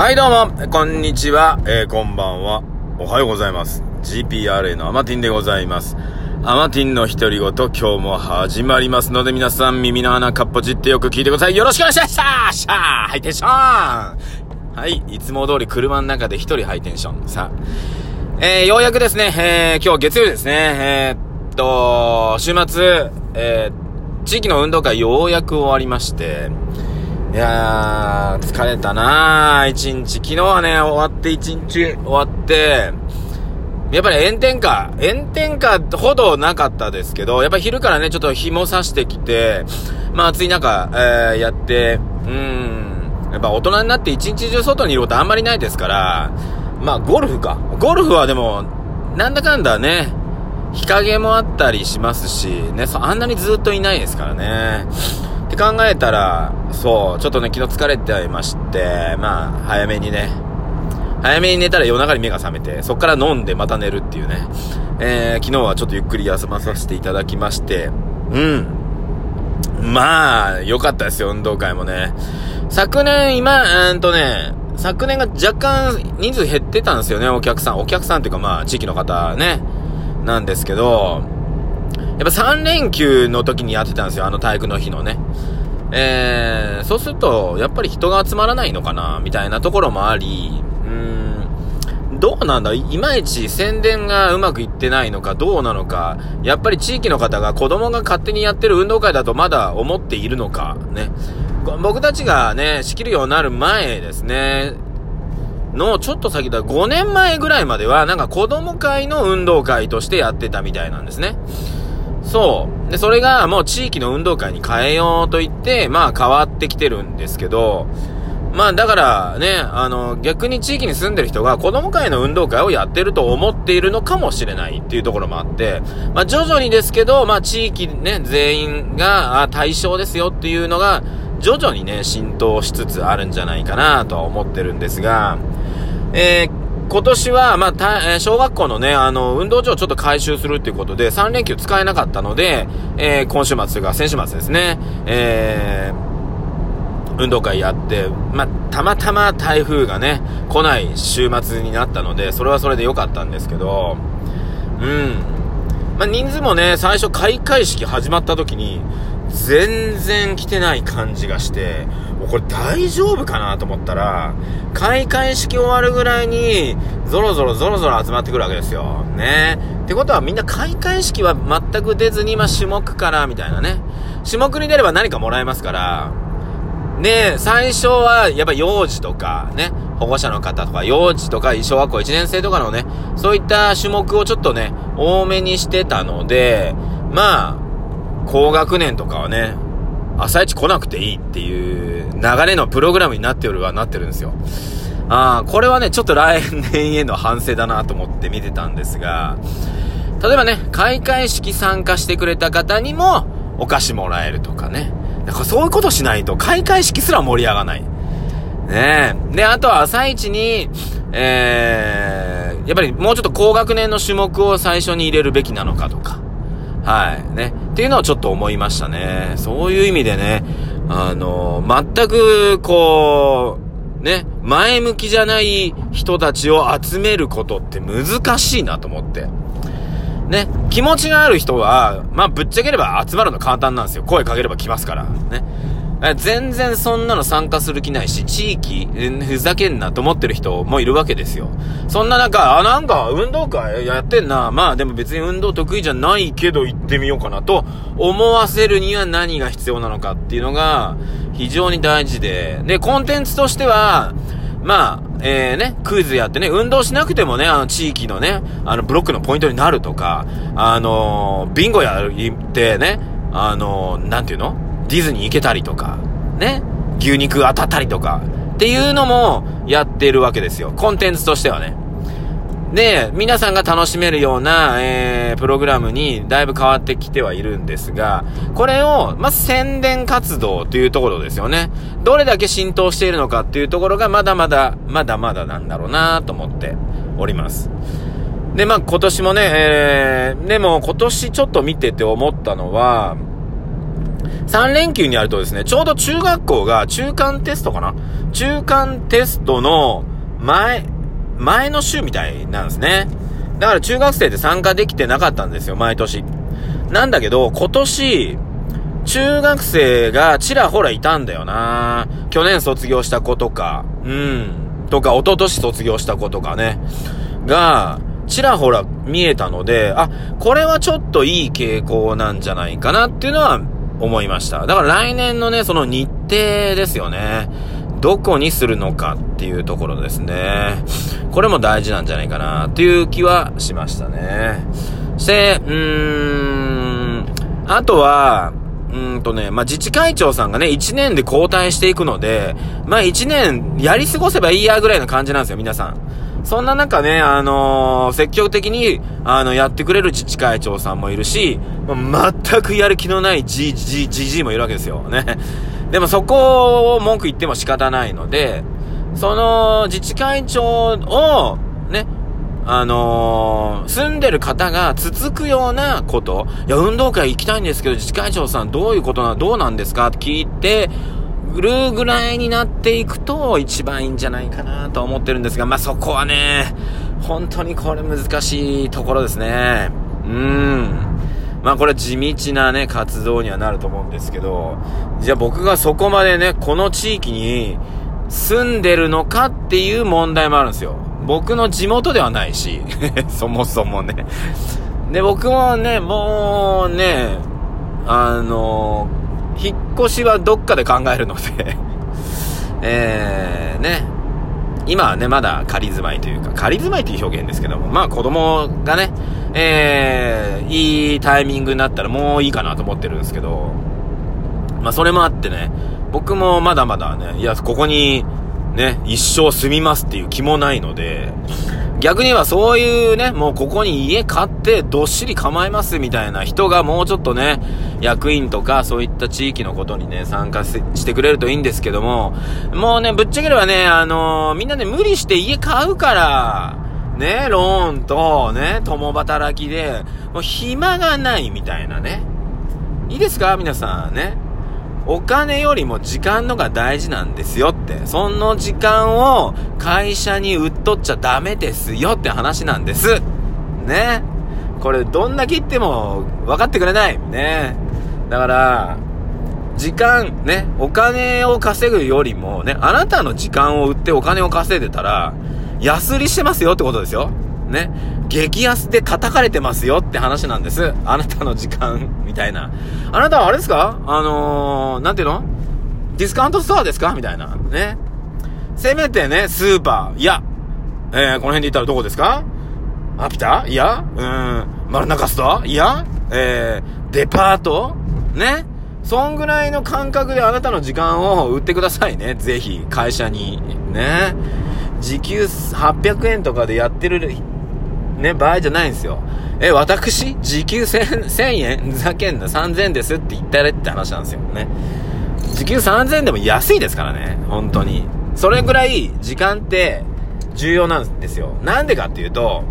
はい、どうも、こんにちは、えー、こんばんは、おはようございます。GPRA のアマティンでございます。アマティンの独り言、今日も始まりますので、皆さん耳の穴かっぽじってよく聞いてください。よろしくお願いしますシャーシャーハイテンションはい、いつも通り車の中で一人ハイテンション。さあ、えー、ようやくですね、えー、今日月曜日ですね、えー、っと、週末、えー、地域の運動会ようやく終わりまして、いやー、疲れたなー、一日。昨日はね、終わって一日終わって、やっぱり炎天下、炎天下ほどなかったですけど、やっぱり昼からね、ちょっと日も差してきて、まあ暑い中、えー、やって、うん、やっぱ大人になって一日中外にいることあんまりないですから、まあゴルフか。ゴルフはでも、なんだかんだね、日陰もあったりしますし、ね、あんなにずっといないですからね。って考えたら、そう、ちょっとね、昨日疲れていまして、まあ、早めにね、早めに寝たら夜中に目が覚めて、そっから飲んでまた寝るっていうね、えー、昨日はちょっとゆっくり休まさせていただきまして、うん。まあ、良かったですよ、運動会もね。昨年、今、うんとね、昨年が若干人数減ってたんですよね、お客さん。お客さんっていうかまあ、地域の方ね、なんですけど、やっぱ3連休の時にやってたんですよ、あの体育の日のね。えー、そうすると、やっぱり人が集まらないのかな、みたいなところもあり、うーん、どうなんだいまいち宣伝がうまくいってないのか、どうなのか、やっぱり地域の方が子供が勝手にやってる運動会だとまだ思っているのか、ね。僕たちがね、仕切るようになる前ですね、のちょっと先だ、5年前ぐらいまでは、なんか子供会の運動会としてやってたみたいなんですね。そう。で、それがもう地域の運動会に変えようと言って、まあ変わってきてるんですけど、まあだからね、あの、逆に地域に住んでる人が子供会の運動会をやってると思っているのかもしれないっていうところもあって、まあ徐々にですけど、まあ地域ね、全員が対象ですよっていうのが、徐々にね、浸透しつつあるんじゃないかなとは思ってるんですが、えー、今年は、まあ、小学校のね、あの、運動場をちょっと回収するっていうことで、3連休使えなかったので、えー、今週末が先週末ですね、えー、運動会やって、まあ、たまたま台風がね、来ない週末になったので、それはそれで良かったんですけど、うん。まあ、人数もね、最初開会式始まった時に、全然来てない感じがして、これ大丈夫かなと思ったら、開会式終わるぐらいに、ゾロゾロゾロゾロ集まってくるわけですよ。ね。ってことはみんな開会式は全く出ずに、まあ、種目から、みたいなね。種目に出れば何かもらえますから、ね最初は、やっぱ幼児とか、ね、保護者の方とか、幼児とか、小学校1年生とかのね、そういった種目をちょっとね、多めにしてたので、まあ、高学年とかはね、朝一来なくていいっていう流れのプログラムになっておるはなってるんですよ。ああ、これはね、ちょっと来年への反省だなと思って見てたんですが、例えばね、開会式参加してくれた方にもお菓子もらえるとかね。だからそういうことしないと開会式すら盛り上がない。ねえ。で、あとは朝一に、えー、やっぱりもうちょっと高学年の種目を最初に入れるべきなのかとか。はい。ね。っていうのはちょっと思いましたね。そういう意味でね、あの、全く、こう、ね、前向きじゃない人たちを集めることって難しいなと思って。ね、気持ちがある人は、まあ、ぶっちゃければ集まるの簡単なんですよ。声かければ来ますから。ね。全然そんなの参加する気ないし、地域、ふざけんなと思ってる人もいるわけですよ。そんな中、あ、なんか運動会やってんな。まあでも別に運動得意じゃないけど行ってみようかなと思わせるには何が必要なのかっていうのが非常に大事で。で、コンテンツとしては、まあ、えー、ね、クイズやってね、運動しなくてもね、あの、地域のね、あの、ブロックのポイントになるとか、あのー、ビンゴやってね、あのー、なんていうの？ディズニー行けたりとか、ね、牛肉当たったりとか、っていうのもやってるわけですよ。コンテンツとしてはね。で、皆さんが楽しめるような、えー、プログラムにだいぶ変わってきてはいるんですが、これを、ま宣伝活動というところですよね。どれだけ浸透しているのかっていうところがまだまだ、まだまだなんだろうなと思っております。で、まあ今年もね、えー、でも今年ちょっと見てて思ったのは、3連休にあるとですね、ちょうど中学校が中間テストかな？中間テストの前、前の週みたいなんですね。だから中学生で参加できてなかったんですよ、毎年。なんだけど、今年、中学生がちらほらいたんだよな去年卒業した子とか、うん、とか、一昨年卒業した子とかね、が、ちらほら見えたので、あ、これはちょっといい傾向なんじゃないかなっていうのは思いました。だから来年のね、その日程ですよね。どこにするのかっていうところですね。これも大事なんじゃないかなっていう気はしましたね。して、うーん、あとは、うんとね、まあ、自治会長さんがね、1年で交代していくので、まあ、1年やり過ごせばいいやぐらいの感じなんですよ、皆さん。そんな中ね、あのー、積極的に、あの、やってくれる自治会長さんもいるし、まあ、全くやる気のないじじ、じじもいるわけですよ。ね。でもそこを文句言っても仕方ないので、その自治会長を、ね、あのー、住んでる方が続くようなこと、いや、運動会行きたいんですけど、自治会長さんどういうことな、どうなんですかって聞いて、るぐらいになっていくと一番いいんじゃないかなと思ってるんですが、まあ、そこはね、本当にこれ難しいところですね。うん。まあこれ地道なね、活動にはなると思うんですけど、じゃあ僕がそこまでね、この地域に住んでるのかっていう問題もあるんですよ。僕の地元ではないし、そもそもね。で、僕もね、もうね、あの引っ越しはどっかで考えるので。えー、ね、今はね、まだ仮住まいというか、仮住まいという表現ですけども、まあ子供がね、えー、いいタイミングになったらもういいかなと思ってるんですけど、まあそれもあってね、僕もまだまだね、いや、ここにね、一生住みますっていう気もないので、逆に言えばそういうね、もうここに家買ってどっしり構えますみたいな人がもうちょっとね、役員とかそういった地域のことにね、参加してくれるといいんですけども、もうね、ぶっちゃければね、あのー、みんなね、無理して家買うから、ね、ローンとね、共働きで、もう暇がないみたいなね。いいですか？皆さんね。お金よりも時間のが大事なんですよって。その時間を会社に売っとっちゃダメですよって話なんです。ね。これどんだけ言っても分かってくれない。ね。だから、時間、ね、お金を稼ぐよりもね、あなたの時間を売ってお金を稼いでたら、安売りしてますよってことですよ。ね。激安で叩かれてますよって話なんです。あなたの時間、みたいな。あなたはあれですか？あのー、なんていうの？ディスカウントストアですか？みたいな。ね。せめてね、スーパー。いや、えー、この辺で言ったらどこですか？アピタ？いや、うん、丸中ストア？いや、えー、デパート？ね。そんぐらいの感覚であなたの時間を売ってくださいね。ぜひ、会社に。ね。時給800円とかでやってるね、場合じゃないんですよ。え、私？時給1000 1000円ふざけんな、3000円ですって言ったれって話なんですよね。時給3000円でも安いですからね、本当に。それぐらい時間って重要なんですよ。なんでかっていうと、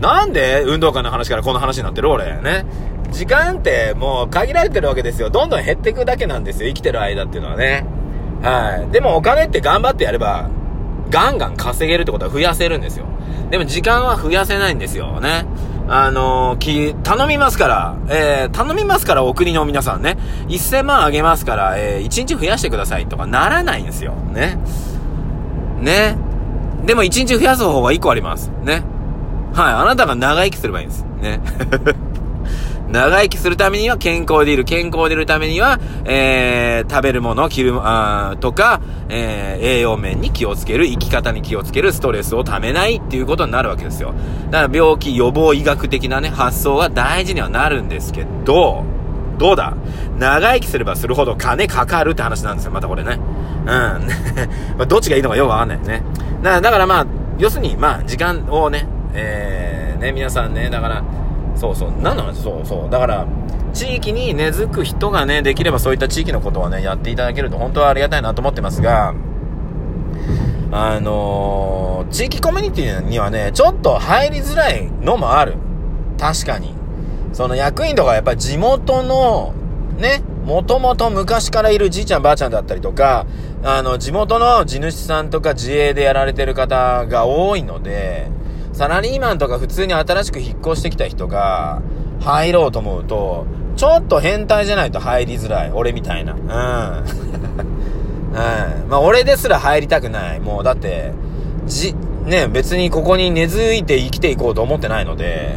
なんで運動会の話からこの話になってる？俺。ね。時間ってもう限られてるわけですよ。どんどん減っていくだけなんですよ。生きてる間っていうのはね。はい。でもお金って頑張ってやれば、ガンガン稼げるってことは増やせるんですよ。でも時間は増やせないんですよね。あのー、き、頼みますから、えー、頼みますからお国の皆さんね、1000万あげますから、えー、1日増やしてくださいとかならないんですよ。ね。ね。でも1日増やす方法が1個あります。ね。はい。あなたが長生きすればいいんです。ね。長生きするためには健康でいる。健康でいるためには、えー、食べるものを、着る、あとか、えー、栄養面に気をつける、生き方に気をつける、ストレスをためないっていうことになるわけですよ。だから病気予防医学的なね、発想は大事にはなるんですけど、どうだ？長生きすればするほど金かかるって話なんですよ、またこれね。うん。まあ、どっちがいいのかよくわかんないね。だだからまあ、要するに、まあ、時間をね、えー、ね、皆さんね、だから、そうそう。なんなのそうそう。だから、地域に根付く人がね、できればそういった地域のことはね、やっていただけると本当はありがたいなと思ってますが、あのー、地域コミュニティにはね、ちょっと入りづらいのもある。確かに。その役員とかやっぱり地元の、ね、もともと昔からいるじいちゃんばあちゃんだったりとか、あの、地元の地主さんとか自営でやられてる方が多いので、サラリーマンとか普通に新しく引っ越してきた人が入ろうと思うと、ちょっと変態じゃないと入りづらい。俺みたいな。うん。うん。まあ俺ですら入りたくない。もうだって、じ、ね、別にここに根付いて生きていこうと思ってないので、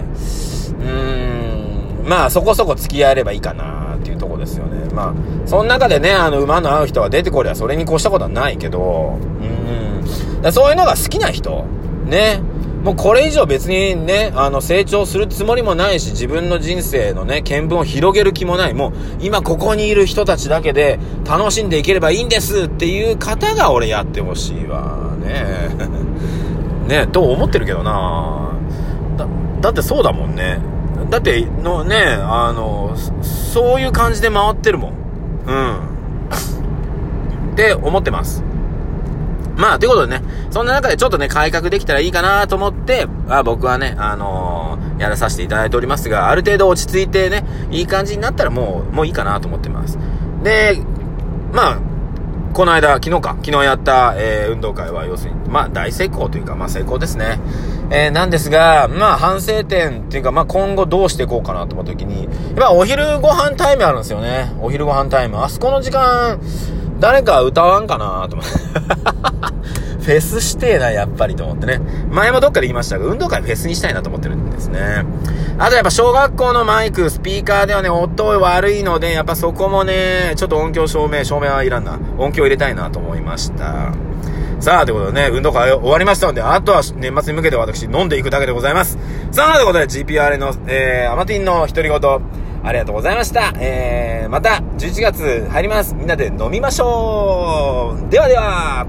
うーん、まあそこそこ付き合えればいいかなっていうとこですよね。まあ、その中でね、あの馬の合う人が出てこりゃそれに越したことはないけど、うん、だそういうのが好きな人、ね、もうこれ以上別にね、あの、成長するつもりもないし、自分の人生のね、見聞を広げる気もない。もう、今ここにいる人たちだけで楽しんでいければいいんですっていう方が俺やってほしいわ。ねねと思ってるけどなだ、だってそうだもんね。だって、のね、あの、そういう感じで回ってるもん。うん。って思ってます。まあ、ということでね、そんな中でちょっとね、改革できたらいいかなと思って、あ僕はね、あのー、やらさせていただいておりますが、ある程度落ち着いてね、いい感じになったらもう、もういいかなと思ってます。で、まあ、この間、昨日か、昨日やった、えー、運動会は要するに、まあ大成功というか、まあ成功ですね。えー、なんですが、まあ反省点っていうか、まあ今後どうしていこうかなと思った時に、やっぱお昼ご飯タイムあるんですよね。お昼ご飯タイム。あそこの時間、誰か歌わんかなと思って。フェスしてえな、やっぱりと思ってね。前もどっかで言いましたが、運動会フェスにしたいなと思ってるんですね。あとやっぱ小学校のマイク、スピーカーではね、音悪いので、やっぱそこもね、ちょっと音響照明、照明はいらんな。音響入れたいなと思いました。さあ、ということでね、運動会終わりましたので、あとは年末に向けて私飲んでいくだけでございます。さあ、ということで GPR の、えー、アマティンの独り言、ありがとうございました。えー、また11月入ります。みんなで飲みましょうではでは